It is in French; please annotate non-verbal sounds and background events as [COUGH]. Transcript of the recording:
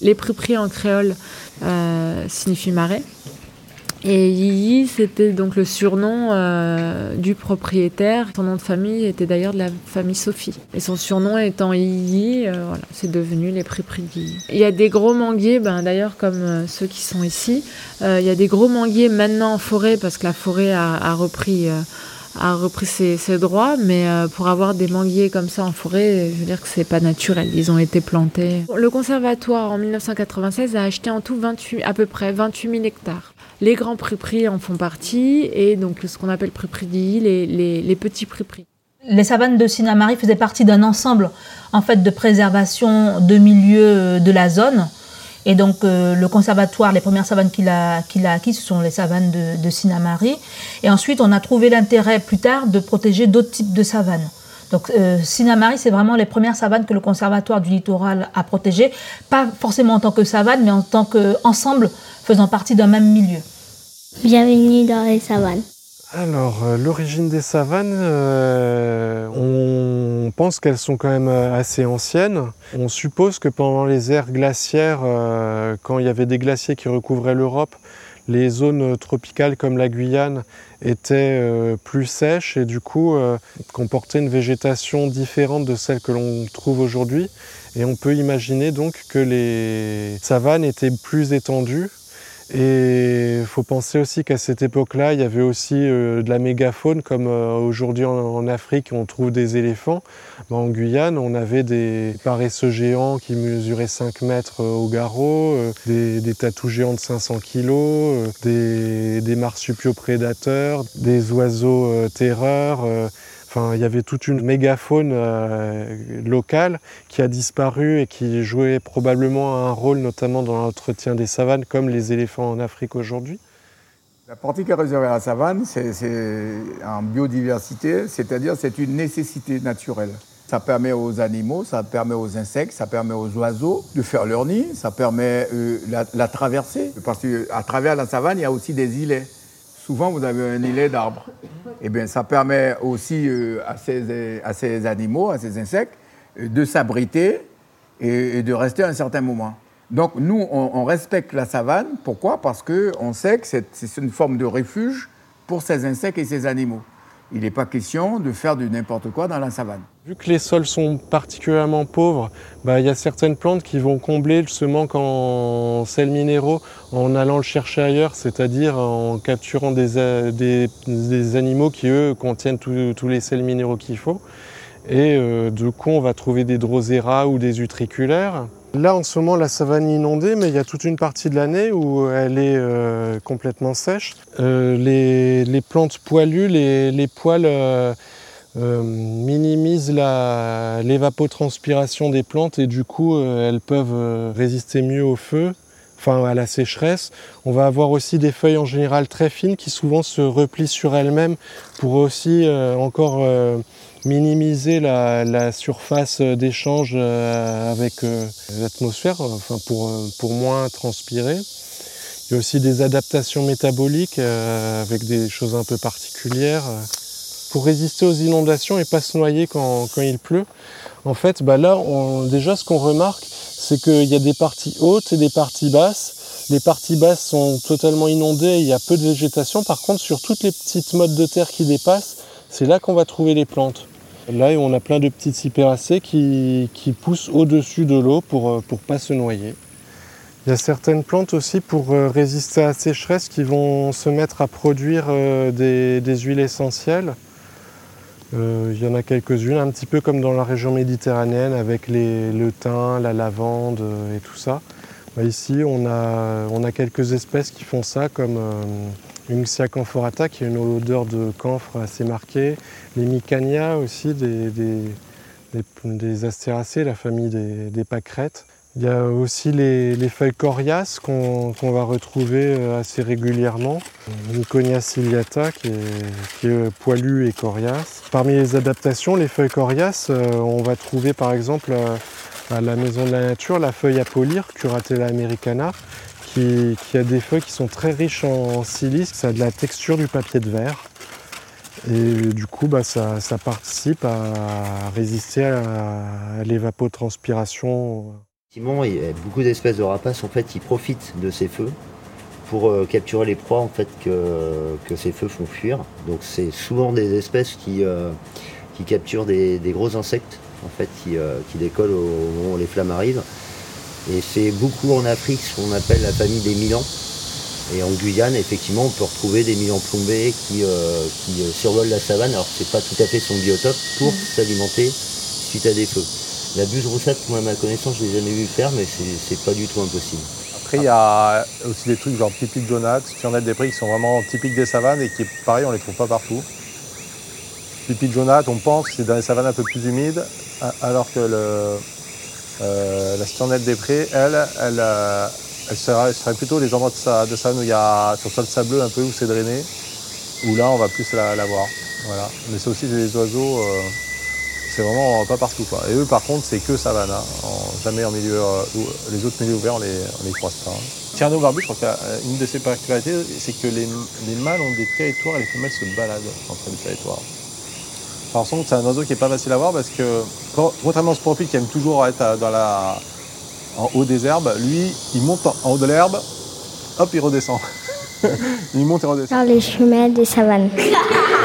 Les prix en créole euh, signifient marais. Et Yiji, c'était donc le surnom euh, du propriétaire. Son nom de famille était d'ailleurs de la famille Sophie. Et son surnom étant Yiji, euh, voilà, c'est devenu les prix Yiji. Il y a des gros manguiers, ben, d'ailleurs comme euh, ceux qui sont ici. il y a des gros manguiers maintenant en forêt parce que la forêt a repris a repris ses, ses droits, mais pour avoir des manguiers comme ça en forêt, je veux dire que c'est pas naturel. Ils ont été plantés. Le conservatoire en 1996 a acheté en tout 28, à peu près 28 000 hectares. Les grands prix en font partie et donc ce qu'on appelle prix les, les, les petits prix Les savanes de Sinamari faisaient partie d'un ensemble en fait de préservation de milieux de la zone. Et donc euh, le conservatoire, les premières savanes qu'il a, qu'il a acquises, ce sont les savanes de, de Sinamari. Et ensuite, on a trouvé l'intérêt plus tard de protéger d'autres types de savanes. Donc euh, Sinamari, c'est vraiment les premières savanes que le conservatoire du littoral a protégées, pas forcément en tant que savane, mais en tant qu'ensemble faisant partie d'un même milieu. Bienvenue dans les savanes. Alors, euh, l'origine des savanes, euh, pense qu'elles sont quand même euh, assez anciennes. On suppose que pendant les ères glaciaires, quand il y avait des glaciers qui recouvraient l'Europe, les zones tropicales comme la Guyane étaient plus sèches et du coup comportaient une végétation différente de celle que l'on trouve aujourd'hui. Et on peut imaginer donc que les savanes étaient plus étendues et il faut penser aussi qu'à cette époque-là, il y avait aussi euh, de la mégafaune, comme euh, aujourd'hui en, Afrique, on trouve des éléphants. en Guyane, on avait des paresseux géants qui mesuraient 5 mètres euh, au garrot, des, tatous géants de 500 kg, des, des marsupiaux-prédateurs, des oiseaux terreurs. Enfin, il y avait toute une mégafaune euh, locale qui a disparu et qui jouait probablement un rôle notamment dans l'entretien des savanes comme les éléphants en Afrique aujourd'hui. La partie qui est réservée à la savane, c'est en biodiversité, c'est-à-dire c'est une nécessité naturelle. Ça permet aux animaux, ça permet aux insectes, ça permet aux oiseaux de faire leur nid, ça permet euh, la, la traversée. Parce qu'à travers la savane, il y a aussi des îlets souvent vous avez un îlet d'arbres. Eh bien, ça permet aussi euh, à, ces, animaux, à ces insectes, euh, de s'abriter et, de rester un certain moment. Donc nous, on, respecte la savane. Pourquoi? Parce qu'on sait que c'est une forme de refuge pour ces insectes et ces animaux il n'est pas question de faire du n'importe quoi dans la savane. Vu que les sols sont particulièrement pauvres, bah, il y a certaines plantes qui vont combler ce manque en sels minéraux en allant le chercher ailleurs, c'est-à-dire en capturant des, animaux qui, eux, contiennent tous les sels minéraux qu'il faut. Et euh, du coup, on va trouver des drosera ou des utriculaires. Là, en ce moment, la savane est inondée, mais il y a toute une partie de l'année où elle est euh, complètement sèche. Euh, les, plantes poilues, les, poils euh, minimisent l'évapotranspiration des plantes et du coup, elles peuvent résister mieux au feu, enfin à la sécheresse. On va avoir aussi des feuilles en général très fines qui souvent se replient sur elles-mêmes pour aussi encore minimiser la, surface d'échange euh, avec euh, l'atmosphère, enfin pour, euh, pour moins transpirer. Il y a aussi des adaptations métaboliques avec des choses un peu particulières pour résister aux inondations et pas se noyer quand il pleut. En fait, bah là, déjà, ce qu'on remarque, c'est qu'il y a des parties hautes et des parties basses. Les parties basses sont totalement inondées, il y a peu de végétation. Par contre, sur toutes les petites mottes de terre qui dépassent, c'est là qu'on va trouver les plantes. Là, on a plein de petites cyperacées qui, poussent au-dessus de l'eau pour ne euh, pas se noyer. Il y a certaines plantes aussi pour euh, résister à la sécheresse qui vont se mettre à produire euh, des, huiles essentielles. Il y en a quelques-unes, un petit peu comme dans la région méditerranéenne avec le thym, la lavande et tout ça. Bah, ici, on a, on a, quelques espèces qui font ça, comme Unxia camphorata qui a une odeur de camphre assez marquée. Les Micania aussi, des, des, astéracées, la famille des, des, pâquerettes. Il y a aussi les, feuilles coriaces qu'on va retrouver euh, assez régulièrement. Miconia ciliata qui est, qui poilue et coriace. Parmi les adaptations, les feuilles coriaces, euh, on va trouver par exemple euh, à la Maison de la Nature la feuille à polir, Curatella americana, qui, a des feuilles qui sont très riches en silice, ça a de la texture du papier de verre. Et du coup, bah, ça, participe à résister à l'évapotranspiration. Effectivement, il beaucoup d'espèces de rapaces en fait, qui profitent de ces feux pour euh, capturer les proies en fait que, ces feux font fuir. Donc c'est souvent des espèces qui, euh, capturent des, gros insectes en fait qui, euh, décollent au moment où les flammes arrivent. Et c'est beaucoup en Afrique ce qu'on appelle la famille des milans. Et en Guyane, effectivement, on peut retrouver des milans plombés qui, survolent la savane, alors c'est pas tout à fait son biotope, pour s'alimenter suite à des feux. La buse roussette, moi à ma connaissance, je l'ai jamais vu faire, mais c'est pas du tout impossible. Après, il y a aussi des trucs genre pipi de Jonat, sturnette des prix qui sont vraiment typiques des savanes et qui, pareil, on les trouve pas partout. Pipi de Jonat, on pense c'est dans les savanes un peu plus humides, a- alors que euh, la sturnette des prés, elle, elle, euh, elle serait, plutôt les endroits de, sa, savane où il y a sur sol sableux un peu où c'est drainé, où là on va plus la, la voir. Voilà. Mais c'est aussi des oiseaux, euh, c'est vraiment pas partout. Quoi. Et eux par contre c'est que savane, hein. En- jamais en milieu, euh, où- les autres milieux ouverts on les, on les croise pas. Hein. Tierno barbu, je crois qu'une de ses particularités, c'est que les, les mâles ont des territoires et les femelles se baladent entre les territoires. Par contre, c'est un oiseau qui est pas facile à voir parce que, con- contrairement au sporofile qui aime toujours être à- dans la, en haut des herbes, lui, il monte en, en haut de l'herbe, hop, il redescend. [LAUGHS] il monte et redescend. Dans les chemins des savanes. [LAUGHS]